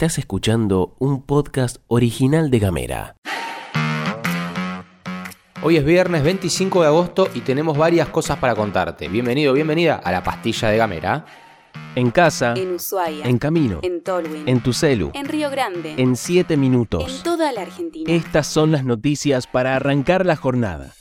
Estás escuchando un podcast original de Gamera. Hoy es viernes 25 de agosto y tenemos varias cosas para contarte. Bienvenido, bienvenida a la pastilla de Gamera. En casa, En Ushuaia. en camino, En Tolwyn. en tu celu, En Río Grande. en 7 En minutos. toda la Argentina. Estas son las noticias para arrancar la jornada.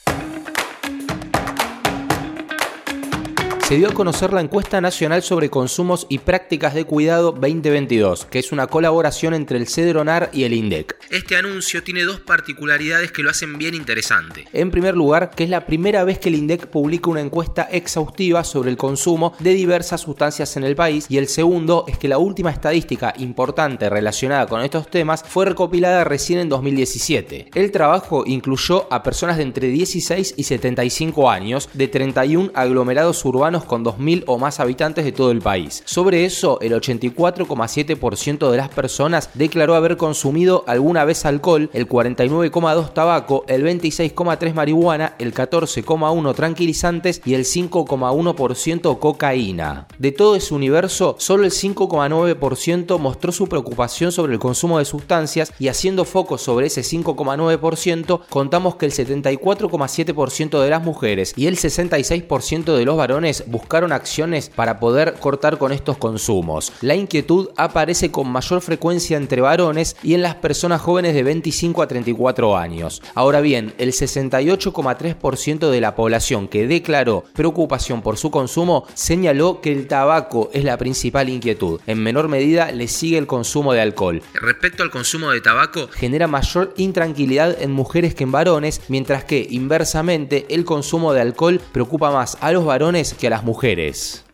Se dio a conocer la encuesta nacional sobre consumos y prácticas de cuidado 2022, que es una colaboración entre el Cedronar y el INDEC. Este anuncio tiene dos particularidades que lo hacen bien interesante. En primer lugar, que es la primera vez que el INDEC publica una encuesta exhaustiva sobre el consumo de diversas sustancias en el país, y el segundo es que la última estadística importante relacionada con estos temas fue recopilada recién en 2017. El trabajo incluyó a personas de entre 16 y 75 años de 31 aglomerados urbanos con 2.000 o más habitantes de todo el país. Sobre eso, el 84,7% de las personas declaró haber consumido alguna vez alcohol, el 49,2% tabaco, el 26,3% marihuana, el 14,1% tranquilizantes y el 5,1% cocaína. De todo ese universo, solo el 5,9% mostró su preocupación sobre el consumo de sustancias y haciendo foco sobre ese 5,9%, contamos que el 74,7% de las mujeres y el 66% de los varones buscaron acciones para poder cortar con estos consumos. La inquietud aparece con mayor frecuencia entre varones y en las personas jóvenes de 25 a 34 años. Ahora bien, el 68,3% de la población que declaró preocupación por su consumo señaló que el tabaco es la principal inquietud. En menor medida le sigue el consumo de alcohol. Respecto al consumo de tabaco, genera mayor intranquilidad en mujeres que en varones, mientras que inversamente el consumo de alcohol preocupa más a los varones que a las mujeres.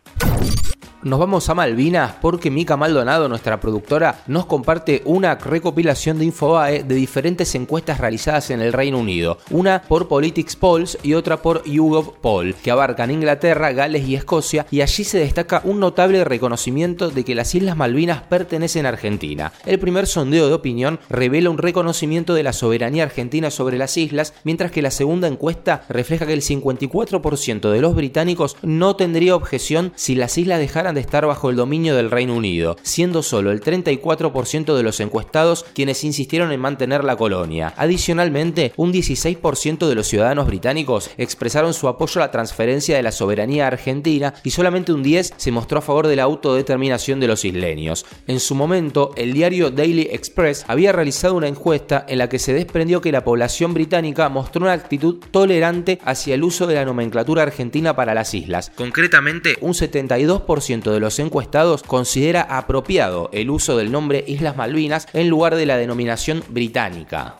Nos vamos a Malvinas porque Mica Maldonado, nuestra productora, nos comparte una recopilación de Infobae de diferentes encuestas realizadas en el Reino Unido. Una por Politics Polls y otra por YouGov Poll, que abarcan Inglaterra, Gales y Escocia, y allí se destaca un notable reconocimiento de que las Islas Malvinas pertenecen a Argentina. El primer sondeo de opinión revela un reconocimiento de la soberanía argentina sobre las islas, mientras que la segunda encuesta refleja que el 54% de los británicos no tendría objeción si las islas dejaran de estar bajo el dominio del Reino Unido, siendo solo el 34% de los encuestados quienes insistieron en mantener la colonia. Adicionalmente, un 16% de los ciudadanos británicos expresaron su apoyo a la transferencia de la soberanía argentina y solamente un 10% se mostró a favor de la autodeterminación de los isleños. En su momento, el diario Daily Express había realizado una encuesta en la que se desprendió que la población británica mostró una actitud tolerante hacia el uso de la nomenclatura argentina para las islas. Concretamente, un 72% de los encuestados considera apropiado el uso del nombre Islas Malvinas en lugar de la denominación británica.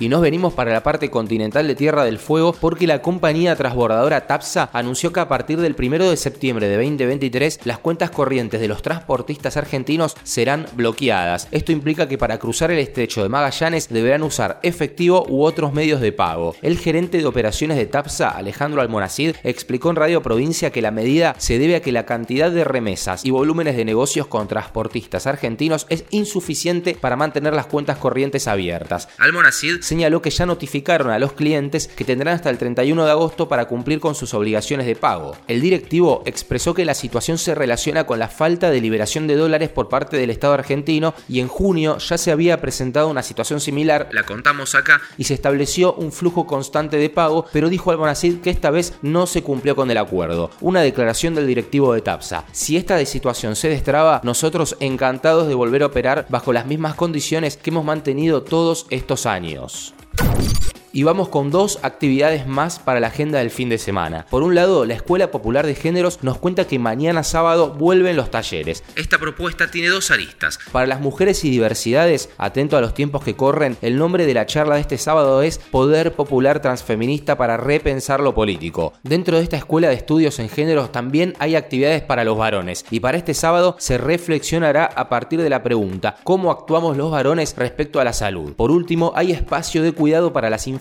Y nos venimos para la parte continental de Tierra del Fuego porque la compañía transbordadora TAPSA anunció que a partir del 1 de septiembre de 2023 las cuentas corrientes de los transportistas argentinos serán bloqueadas. Esto implica que para cruzar el estrecho de Magallanes deberán usar efectivo u otros medios de pago. El gerente de operaciones de TAPSA, Alejandro Almonacid, explicó en Radio Provincia que la medida se debe a que la cantidad de remesas y volúmenes de negocios con transportistas argentinos es insuficiente para mantener las cuentas corrientes abiertas. Almonacid señaló que ya notificaron a los clientes que tendrán hasta el 31 de agosto para cumplir con sus obligaciones de pago. El directivo expresó que la situación se relaciona con la falta de liberación de dólares por parte del Estado argentino y en junio ya se había presentado una situación similar, la contamos acá, y se estableció un flujo constante de pago, pero dijo Almonacid que esta vez no se cumplió con el acuerdo. Una declaración del directivo de TAPSA. Si esta situación se destraba, nosotros encantados de volver a operar bajo las mismas condiciones que hemos mantenido todos estos años. Thank you. Y vamos con dos actividades más para la agenda del fin de semana. Por un lado, la Escuela Popular de Géneros nos cuenta que mañana sábado vuelven los talleres. Esta propuesta tiene dos aristas. Para las mujeres y diversidades, atento a los tiempos que corren, el nombre de la charla de este sábado es Poder Popular Transfeminista para repensar lo político. Dentro de esta Escuela de Estudios en Géneros también hay actividades para los varones. Y para este sábado se reflexionará a partir de la pregunta, ¿cómo actuamos los varones respecto a la salud? Por último, hay espacio de cuidado para las infancias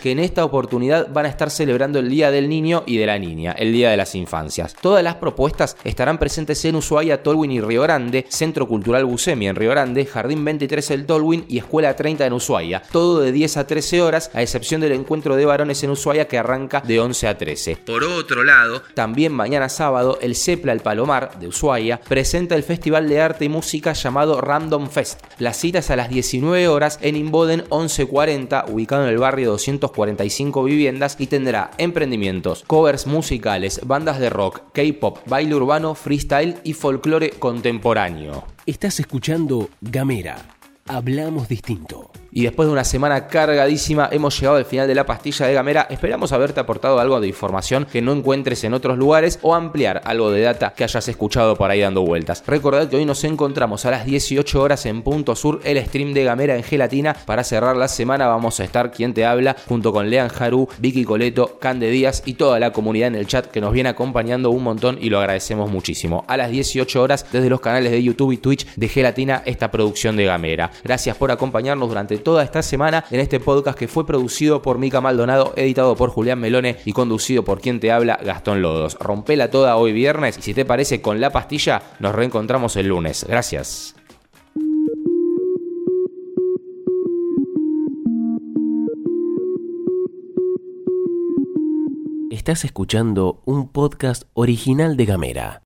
Que en esta oportunidad van a estar celebrando el Día del Niño y de la Niña, el Día de las Infancias. Todas las propuestas estarán presentes en Ushuaia, Tolwyn y Río Grande, Centro Cultural Bucemia en Río Grande, Jardín 23 el Tolwyn y Escuela 30 en Ushuaia. Todo de 10 a 13 horas, a excepción del encuentro de varones en Ushuaia que arranca de 11 a 13. Por otro lado, también mañana sábado, el Cepla El Palomar de Ushuaia presenta el Festival de Arte y Música llamado Random Fest. La cita es a las 19 horas en Inboden 1140, ubicado en el barrio 245 viviendas y tendrá emprendimientos, covers musicales, bandas de rock, K-pop, baile urbano, freestyle y folclore contemporáneo. Estás escuchando Gamera. Hablamos distinto. Y después de una semana cargadísima hemos llegado al final de la pastilla de Gamera. Esperamos haberte aportado algo de información que no encuentres en otros lugares o ampliar algo de data que hayas escuchado por ahí dando vueltas. Recordad que hoy nos encontramos a las 18 horas en Punto Sur, el stream de Gamera en Gelatina. Para cerrar la semana vamos a estar quien te habla junto con Lean Haru, Vicky Coleto, Cande Díaz y toda la comunidad en el chat que nos viene acompañando un montón y lo agradecemos muchísimo. A las 18 horas desde los canales de YouTube y Twitch de Gelatina esta producción de Gamera. Gracias por acompañarnos durante toda esta semana en este podcast que fue producido por Mica Maldonado, editado por Julián Melone y conducido por quien te habla, Gastón Lodos. Rompela toda hoy viernes y si te parece con la pastilla, nos reencontramos el lunes. Gracias. Estás escuchando un podcast original de Gamera.